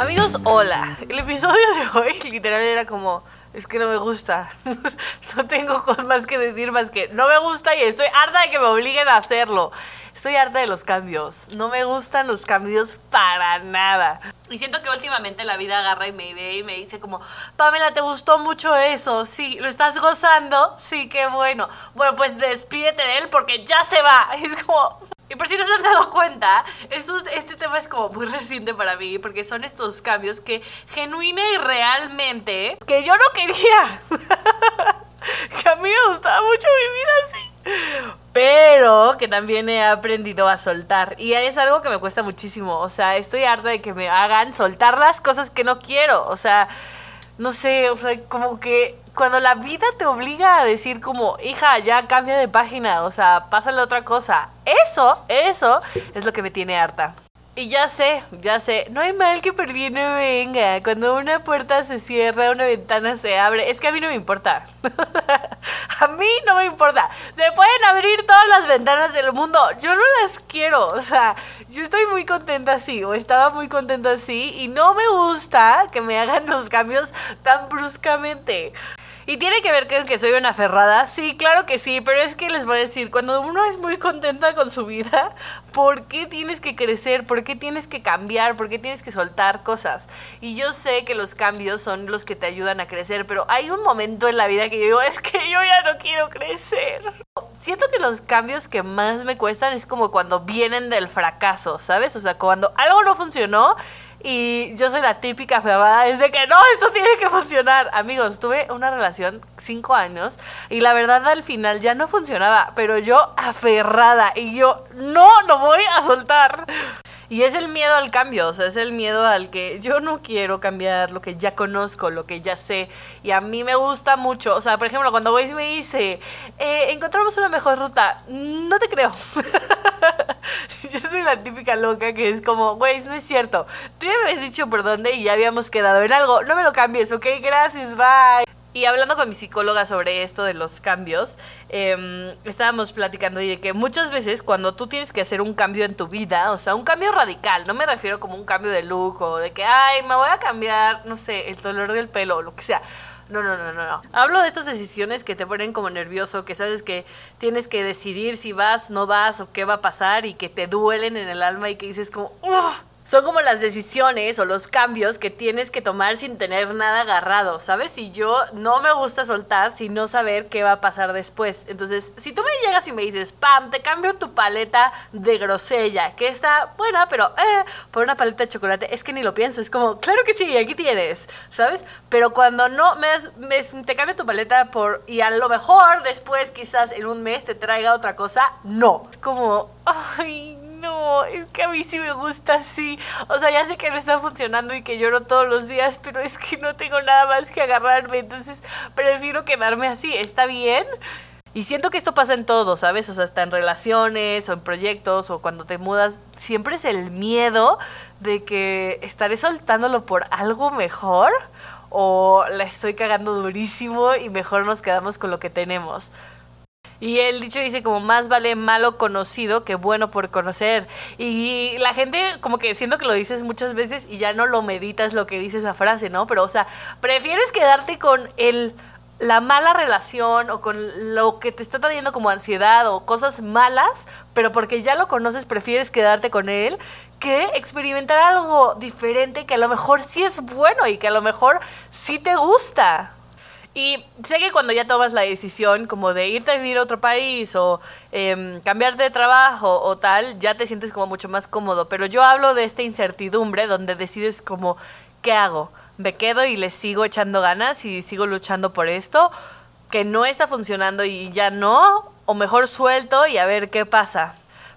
Amigos, hola. El episodio de hoy literal era como, es que no me gusta. no tengo cosas más que decir más que no me gusta y estoy harta de que me obliguen a hacerlo. Estoy harta de los cambios. No me gustan los cambios para nada. Y siento que últimamente la vida agarra y me ve y me dice como, Pamela, ¿te gustó mucho eso? Sí, ¿lo estás gozando? Sí, qué bueno. Bueno, pues despídete de él porque ya se va. Es como... Y por si no se han dado cuenta, este tema es como muy reciente para mí, porque son estos cambios que genuina y realmente, que yo no quería. que a mí me gustaba mucho vivir así. Pero que también he aprendido a soltar. Y es algo que me cuesta muchísimo. O sea, estoy harta de que me hagan soltar las cosas que no quiero. O sea, no sé, o sea, como que cuando la vida te obliga a decir como, hija, ya cambia de página, o sea, pásale otra cosa. Eso, eso es lo que me tiene harta. Y ya sé, ya sé, no hay mal que por bien no venga. Cuando una puerta se cierra, una ventana se abre. Es que a mí no me importa. a mí no me importa. Se pueden abrir todas las ventanas del mundo. Yo no las quiero. O sea, yo estoy muy contenta así. O estaba muy contenta así. Y no me gusta que me hagan los cambios tan bruscamente. ¿Y tiene que ver con que soy una aferrada? Sí, claro que sí, pero es que les voy a decir, cuando uno es muy contenta con su vida, ¿por qué tienes que crecer? ¿Por qué tienes que cambiar? ¿Por qué tienes que soltar cosas? Y yo sé que los cambios son los que te ayudan a crecer, pero hay un momento en la vida que yo digo, es que yo ya no quiero crecer. Siento que los cambios que más me cuestan es como cuando vienen del fracaso, ¿sabes? O sea, cuando algo no funcionó y yo soy la típica aferrada, es de que no, esto tiene que funcionar. Amigos, tuve una relación cinco años y la verdad al final ya no funcionaba, pero yo aferrada y yo no lo voy a soltar. Y es el miedo al cambio, o sea, es el miedo al que yo no quiero cambiar lo que ya conozco, lo que ya sé. Y a mí me gusta mucho, o sea, por ejemplo, cuando Waze me dice, eh, encontramos una mejor ruta, no te creo. yo soy la típica loca que es como, Waze, no es cierto. Tú ya me habías dicho por dónde y ya habíamos quedado en algo. No me lo cambies, ok, gracias, bye. Y hablando con mi psicóloga sobre esto de los cambios, em, estábamos platicando y de que muchas veces cuando tú tienes que hacer un cambio en tu vida, o sea, un cambio radical, no me refiero como un cambio de look o de que, ay, me voy a cambiar, no sé, el dolor del pelo o lo que sea. No, no, no, no, no. Hablo de estas decisiones que te ponen como nervioso, que sabes que tienes que decidir si vas, no vas o qué va a pasar y que te duelen en el alma y que dices como, son como las decisiones o los cambios que tienes que tomar sin tener nada agarrado, ¿sabes? Y yo no me gusta soltar sin no saber qué va a pasar después. Entonces, si tú me llegas y me dices, pam, te cambio tu paleta de grosella, que está buena, pero eh, por una paleta de chocolate, es que ni lo piensas, es como, claro que sí, aquí tienes, ¿sabes? Pero cuando no, me, me, te cambio tu paleta por, y a lo mejor después, quizás en un mes, te traiga otra cosa, no. Es como, ay, es que a mí sí me gusta así. O sea, ya sé que no está funcionando y que lloro todos los días, pero es que no tengo nada más que agarrarme, entonces prefiero quedarme así. ¿Está bien? Y siento que esto pasa en todo, ¿sabes? O sea, hasta en relaciones o en proyectos o cuando te mudas, siempre es el miedo de que estaré soltándolo por algo mejor o la estoy cagando durísimo y mejor nos quedamos con lo que tenemos. Y el dicho dice como más vale malo conocido que bueno por conocer. Y la gente como que siento que lo dices muchas veces y ya no lo meditas lo que dice esa frase, ¿no? Pero o sea, prefieres quedarte con el la mala relación o con lo que te está trayendo como ansiedad o cosas malas, pero porque ya lo conoces prefieres quedarte con él que experimentar algo diferente que a lo mejor sí es bueno y que a lo mejor sí te gusta. Y sé que cuando ya tomas la decisión como de irte a vivir a otro país o eh, cambiarte de trabajo o tal, ya te sientes como mucho más cómodo. Pero yo hablo de esta incertidumbre donde decides como, ¿qué hago? ¿Me quedo y le sigo echando ganas y sigo luchando por esto? Que no está funcionando y ya no, o mejor suelto y a ver qué pasa.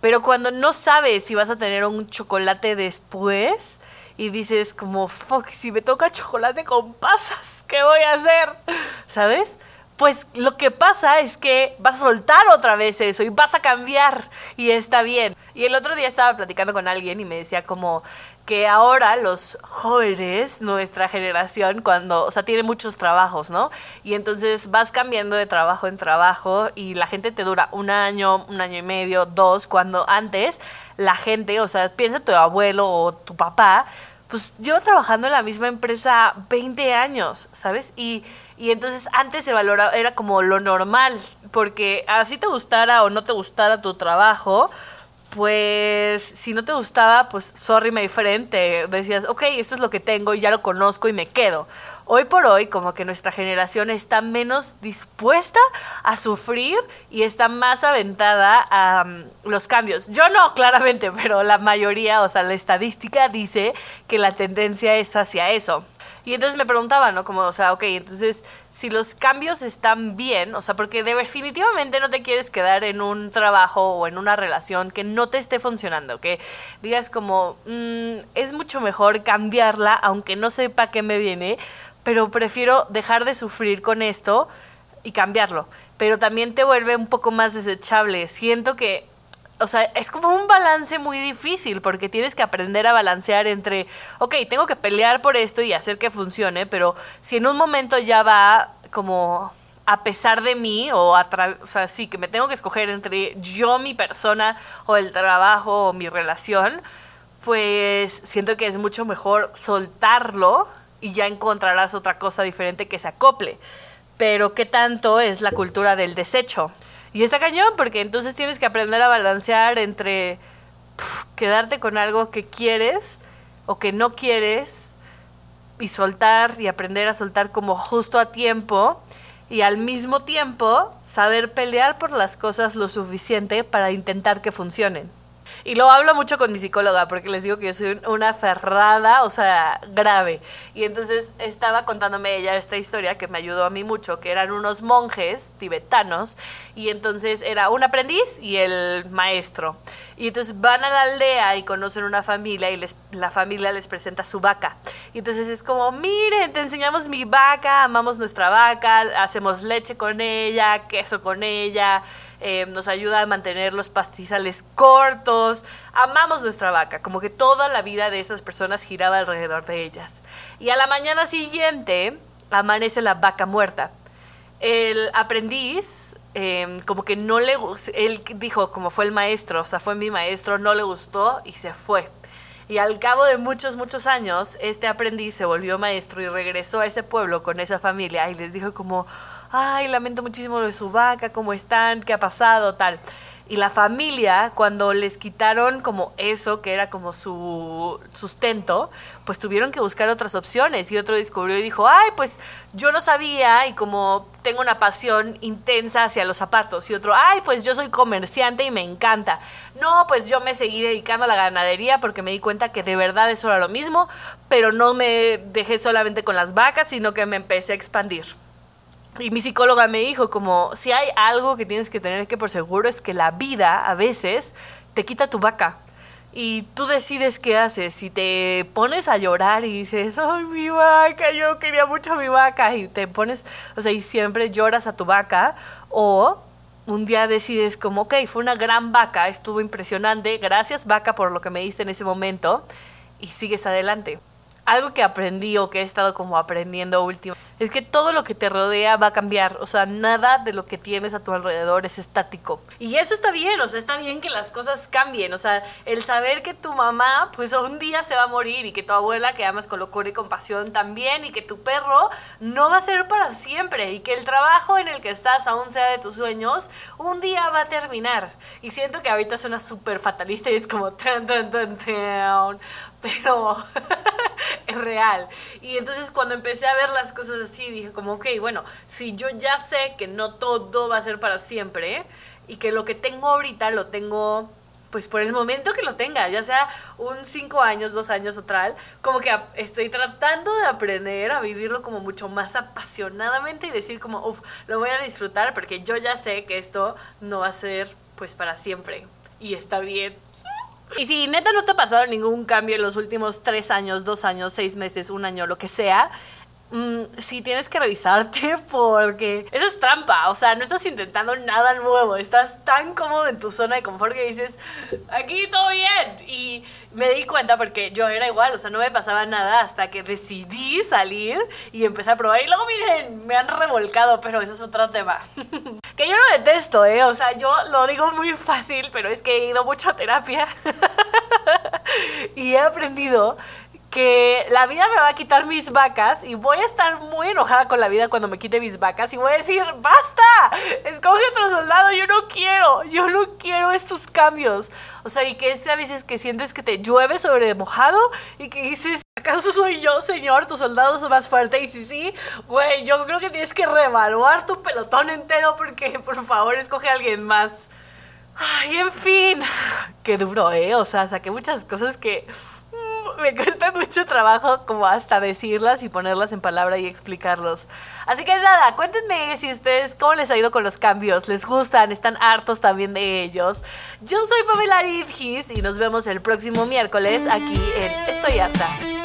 Pero cuando no sabes si vas a tener un chocolate después y dices como, fuck, si me toca chocolate con pasas, ¿qué voy a hacer? ¿Sabes? Pues lo que pasa es que vas a soltar otra vez eso y vas a cambiar y está bien. Y el otro día estaba platicando con alguien y me decía como que ahora los jóvenes, nuestra generación, cuando, o sea, tiene muchos trabajos, ¿no? Y entonces vas cambiando de trabajo en trabajo y la gente te dura un año, un año y medio, dos, cuando antes la gente, o sea, piensa tu abuelo o tu papá, pues lleva trabajando en la misma empresa 20 años, ¿sabes? Y, y entonces antes se valoraba, era como lo normal, porque así te gustara o no te gustara tu trabajo, pues si no te gustaba, pues sorry my friend, te decías, ok, esto es lo que tengo y ya lo conozco y me quedo. Hoy por hoy, como que nuestra generación está menos dispuesta a sufrir y está más aventada a um, los cambios. Yo no, claramente, pero la mayoría, o sea, la estadística dice que la tendencia es hacia eso. Y entonces me preguntaba, ¿no? Como, o sea, ok, entonces, si los cambios están bien, o sea, porque definitivamente no te quieres quedar en un trabajo o en una relación que no te esté funcionando, que digas como, mm, es mucho mejor cambiarla, aunque no sepa qué me viene, pero prefiero dejar de sufrir con esto y cambiarlo. Pero también te vuelve un poco más desechable. Siento que o sea, es como un balance muy difícil porque tienes que aprender a balancear entre, ok, tengo que pelear por esto y hacer que funcione, pero si en un momento ya va como a pesar de mí o a o sea, sí, que me tengo que escoger entre yo, mi persona o el trabajo o mi relación, pues siento que es mucho mejor soltarlo y ya encontrarás otra cosa diferente que se acople. Pero ¿qué tanto es la cultura del desecho? Y está cañón, porque entonces tienes que aprender a balancear entre quedarte con algo que quieres o que no quieres y soltar y aprender a soltar como justo a tiempo y al mismo tiempo saber pelear por las cosas lo suficiente para intentar que funcionen. Y lo hablo mucho con mi psicóloga porque les digo que yo soy una ferrada, o sea, grave. Y entonces estaba contándome ella esta historia que me ayudó a mí mucho, que eran unos monjes tibetanos y entonces era un aprendiz y el maestro. Y entonces van a la aldea y conocen una familia y les, la familia les presenta su vaca. Y entonces es como, miren, te enseñamos mi vaca, amamos nuestra vaca, hacemos leche con ella, queso con ella, eh, nos ayuda a mantener los pastizales cortos, amamos nuestra vaca, como que toda la vida de estas personas giraba alrededor de ellas. Y a la mañana siguiente amanece la vaca muerta. El aprendiz Em, como que no le él dijo, como fue el maestro, o sea, fue mi maestro, no le gustó y se fue. Y al cabo de muchos, muchos años, este aprendiz se volvió maestro y regresó a ese pueblo con esa familia y les dijo como, ay, lamento muchísimo de su vaca, ¿cómo están? ¿Qué ha pasado? Tal. Y la familia, cuando les quitaron como eso, que era como su sustento, pues tuvieron que buscar otras opciones. Y otro descubrió y dijo, ay, pues yo no sabía y como tengo una pasión intensa hacia los zapatos. Y otro, ay, pues yo soy comerciante y me encanta. No, pues yo me seguí dedicando a la ganadería porque me di cuenta que de verdad eso era lo mismo, pero no me dejé solamente con las vacas, sino que me empecé a expandir. Y mi psicóloga me dijo como, si hay algo que tienes que tener que por seguro es que la vida a veces te quita tu vaca. Y tú decides qué haces. Si te pones a llorar y dices, ay, mi vaca, yo quería mucho a mi vaca. Y te pones, o sea, y siempre lloras a tu vaca. O un día decides como, ok, fue una gran vaca, estuvo impresionante. Gracias vaca por lo que me diste en ese momento. Y sigues adelante. Algo que aprendí o que he estado como aprendiendo último es que todo lo que te rodea va a cambiar, o sea, nada de lo que tienes a tu alrededor es estático. Y eso está bien, o sea, está bien que las cosas cambien, o sea, el saber que tu mamá pues un día se va a morir y que tu abuela que amas con locura y compasión también y que tu perro no va a ser para siempre y que el trabajo en el que estás aún sea de tus sueños, un día va a terminar. Y siento que ahorita suena súper fatalista y es como tan tan tan pero es real. Y entonces cuando empecé a ver las cosas así, dije como, ok, bueno, si yo ya sé que no todo va a ser para siempre y que lo que tengo ahorita lo tengo pues por el momento que lo tenga, ya sea un cinco años, dos años o tal, como que estoy tratando de aprender a vivirlo como mucho más apasionadamente y decir como, uff, lo voy a disfrutar porque yo ya sé que esto no va a ser pues para siempre y está bien. Y si neta no te ha pasado ningún cambio en los últimos tres años, dos años, seis meses, un año, lo que sea, mm, sí tienes que revisarte porque eso es trampa, o sea, no estás intentando nada nuevo, estás tan cómodo en tu zona de confort que dices, aquí todo bien. Y me di cuenta porque yo era igual, o sea, no me pasaba nada hasta que decidí salir y empecé a probar. Y luego miren, me han revolcado, pero eso es otro tema. que yo lo detesto, ¿eh? O sea, yo lo digo muy fácil, pero es que he ido mucho a terapia y he aprendido que la vida me va a quitar mis vacas y voy a estar muy enojada con la vida cuando me quite mis vacas y voy a decir, basta, escoge otro soldado, yo no quiero, yo no quiero estos cambios. O sea, y que es a veces que sientes que te llueve sobre mojado y que dices, ¿acaso soy yo, señor, tu soldado es más fuerte? Y si sí, güey, yo creo que tienes que reevaluar tu pelotón entero porque por favor escoge a alguien más. Ay, en fin, qué duro, ¿eh? O sea, saqué muchas cosas que me cuesta mucho trabajo como hasta decirlas y ponerlas en palabra y explicarlos. Así que nada, cuéntenme si ustedes cómo les ha ido con los cambios, les gustan, están hartos también de ellos. Yo soy Pamela Ridgis y nos vemos el próximo miércoles aquí en Estoy harta.